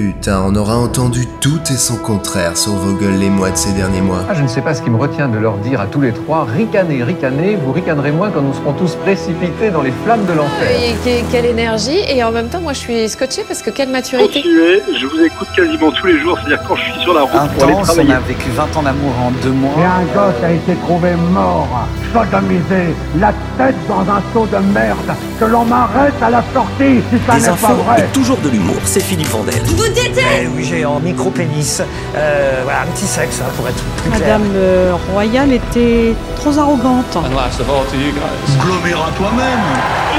Putain, on aura entendu tout et son contraire sur vos gueules les mois de ces derniers mois. Ah, je ne sais pas ce qui me retient de leur dire à tous les trois, ricanez, ricanez, vous ricanerez moins quand nous serons tous précipités dans les flammes de l'enfer. Et que- quelle énergie et en même temps moi je suis scotchée parce que quelle maturité. Continuez, je vous écoute quasiment tous les jours, c'est-à-dire quand je suis sur la route pour aller Intense, on a vécu 20 ans d'amour en deux mois. Et un gosse a été trouvé mort, sodomisé, la tête dans un seau de merde, que l'on m'arrête à la sortie si ça n'est pas infos vrai. et toujours de l'humour, c'est Philippe Vandel. Eh oui, j'ai en micro-pénis. Euh, voilà, un petit sexe, hein, pour être plus clair. Madame euh, Royale était trop arrogante. Agglomérat toi-même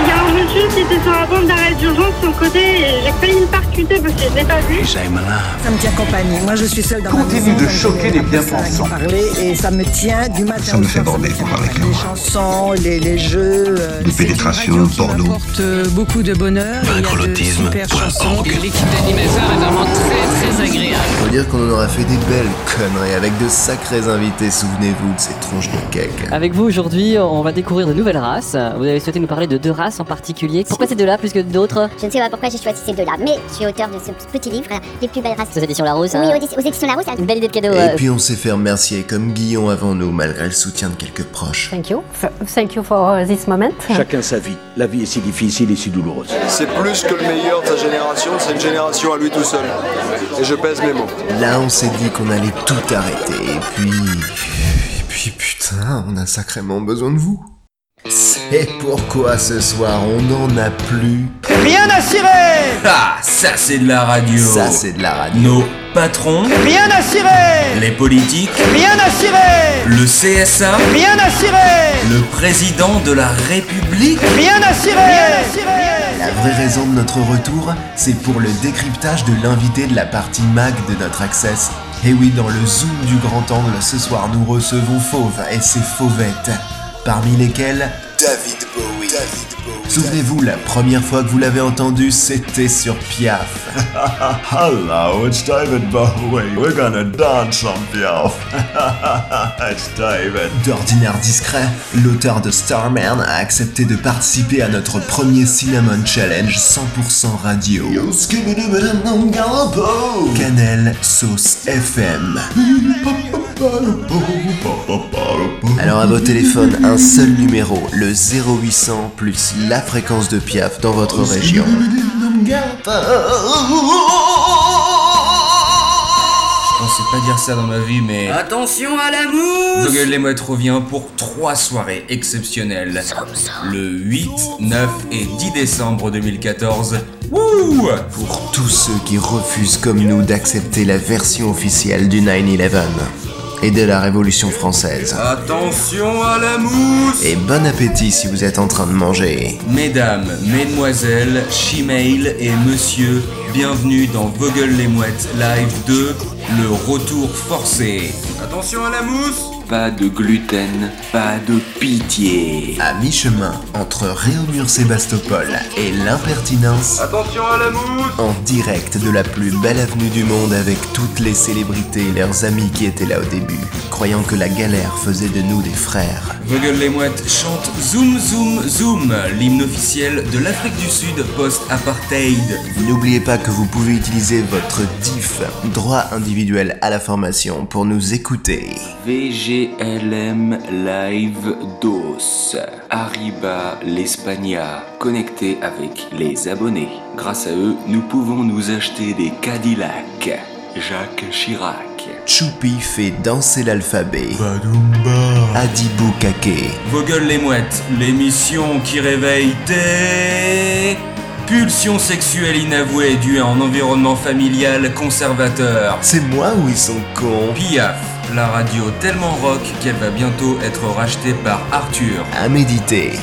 Il y a un monsieur qui était sur la bande d'arrêt d'urgence sur le côté et j'ai failli me percuter parce que je l'ai pas vu. Ça me tient compagnie. Moi, je suis seule dans Continue de choquer les bien-pensants. parler et ça me tient du matin Ça me fait bander qu'on parle avec Les chansons, les, les jeux. euh, Une c'est une pénétration, radio qui porno. m'apporte, euh, beaucoup de bonheur. et il y a de pour la chansons. orgue. Faut dire qu'on en aura fait des belles conneries avec de sacrés invités, souvenez-vous de ces tronches de cake. Avec vous aujourd'hui, on va découvrir de nouvelles races. Vous avez souhaité nous parler de deux races en particulier. Pourquoi ces deux-là plus que d'autres Je ne sais pas pourquoi j'ai choisi ces deux-là, mais je suis auteur de ce petit livre, Les plus belles races. Aux éditions Larousse. Oui, hein. aux, aux éditions Larousse. Une belle idée de cadeau. Et euh, puis on s'est fait remercier comme Guillon avant nous, malgré le soutien de quelques proches. Thank you. Thank you for this moment. Chacun sa vie. La vie est si difficile et si douloureuse. C'est plus que le meilleur de sa génération, c'est une génération à lui tout seul. Et je pèse mes mots. Là, on s'est dit qu'on allait tout arrêter, et puis... Et puis putain, on a sacrément besoin de vous. C'est pourquoi ce soir, on n'en a plus. Rien à cirer Ah, ça c'est de la radio. Ça, c'est de la radio. Nos patrons, Rien à cirer les politiques, Rien à cirer le CSA, Rien à cirer le président de la République. Rien à cirer Rien à cirer La vraie raison de notre retour, c'est pour le décryptage de l'invité de la partie mag de notre Access. Et oui, dans le zoom du grand angle, ce soir, nous recevons Fauve et ses fauvettes, parmi lesquelles David Bowie. Souvenez-vous, la première fois que vous l'avez entendu, c'était sur Piaf. Hello, it's David Bowie. We're gonna dance on Piaf. it's David. D'ordinaire discret, l'auteur de Starman a accepté de participer à notre premier Cinnamon Challenge 100% radio. Cannelle Sauce FM. Alors à vos téléphones, un seul numéro, le 0800 plus la fréquence de Piaf dans votre région. Je pensais pas dire ça dans ma vie, mais. Attention à la mousse Vogel les Mouettes revient pour trois soirées exceptionnelles. Le 8, 9 et 10 décembre 2014. Wouh Pour tous ceux qui refusent comme nous d'accepter la version officielle du 9-11 et de la Révolution française. Attention à la mousse Et bon appétit si vous êtes en train de manger. Mesdames, mesdemoiselles, Chimail et monsieur, bienvenue dans Vogel les Mouettes Live 2, le retour forcé. Attention à la mousse Pas de gluten, pas de pitié. À mi-chemin entre Réaumur-Sébastopol et l'impertinence, Attention à la mousse en direct de la plus belle avenue du monde avec toutes les célébrités et leurs amis qui étaient là au début, croyant que la galère faisait de nous des frères. Vogel les Mouettes chante Zoom Zoom Zoom, l'hymne officiel de l'Afrique du Sud post-apartheid. N'oubliez pas que vous pouvez utiliser votre DIF, droit individuel à la formation, pour nous écouter. VGLM Live DOS. Arriba l'Espagna, connecté avec les abonnés. Grâce à eux, nous pouvons nous acheter des Cadillacs. Jacques Chirac. Choupi fait danser l'alphabet. Adibou Kake. Vogel les mouettes, l'émission qui réveille tes pulsions sexuelles inavouées dues à un environnement familial conservateur. C'est moi ou ils sont cons Piaf, la radio tellement rock qu'elle va bientôt être rachetée par Arthur. À méditer.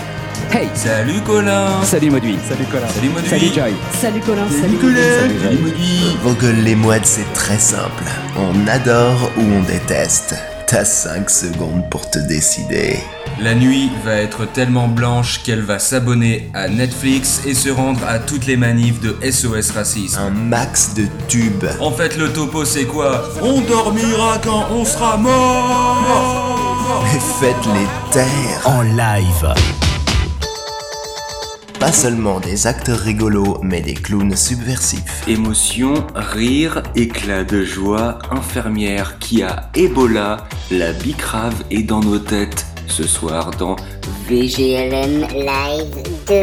Hey Salut Colin Salut Maudui. Salut Colin. Salut Maudui Salut Joy. Salut Colin, salut. Salut Salut Maudui Vogel les mouettes, c'est très simple. On adore ou on déteste. T'as 5 secondes pour te décider. La nuit va être tellement blanche qu'elle va s'abonner à Netflix et se rendre à toutes les manifs de SOS Racisme. Un max de tubes. En fait, le topo c'est quoi? On dormira quand on sera mort Et faites-les taire. En live. Pas seulement des acteurs rigolos, mais des clowns subversifs. Émotion, rire, éclat de joie, infirmière qui a Ebola, la bicrave est dans nos têtes. Ce soir dans VGLM Live 2.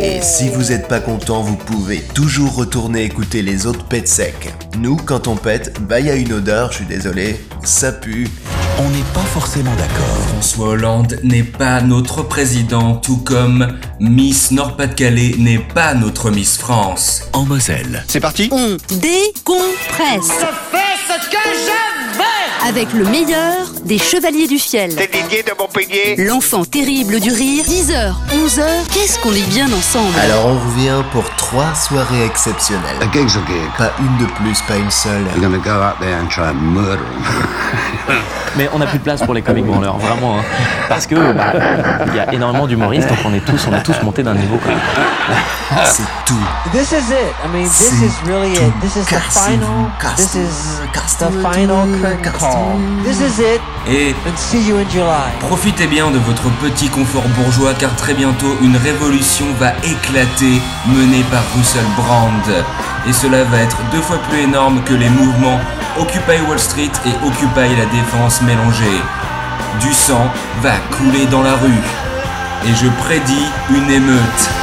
Et si vous êtes pas content, vous pouvez toujours retourner écouter les autres pets secs. Nous, quand on pète, bah y a une odeur, je suis désolé, ça pue. On n'est pas forcément d'accord. François Hollande n'est pas notre président, tout comme Miss Nord-Pas-de-Calais n'est pas notre Miss France. En Moselle. C'est parti On décompresse. Je fais ce que je veux Avec le meilleur des Chevaliers du Ciel. C'est Didier de Montpellier. L'enfant terrible du rire. 10h, 11h, qu'est-ce qu'on est bien ensemble. Alors on revient pour trois soirées exceptionnelles. A gig's a gig. Pas une de plus, pas une seule. You're gonna go out there and try and murder Mais on n'a plus de place pour les comiques branleurs, vraiment. Hein. Parce que bah, il y a énormément d'humoristes, donc on est tous, on est tous montés d'un niveau. Quoi. C'est tout. This is it. I mean, this is really it. This is the final. This is the final curtain call. This is it. Et And see you in July. profitez bien de votre petit confort bourgeois car très bientôt une révolution va éclater menée par Russell Brand. Et cela va être deux fois plus énorme que les mouvements Occupy Wall Street et Occupy la Défense mélangés. Du sang va couler dans la rue. Et je prédis une émeute.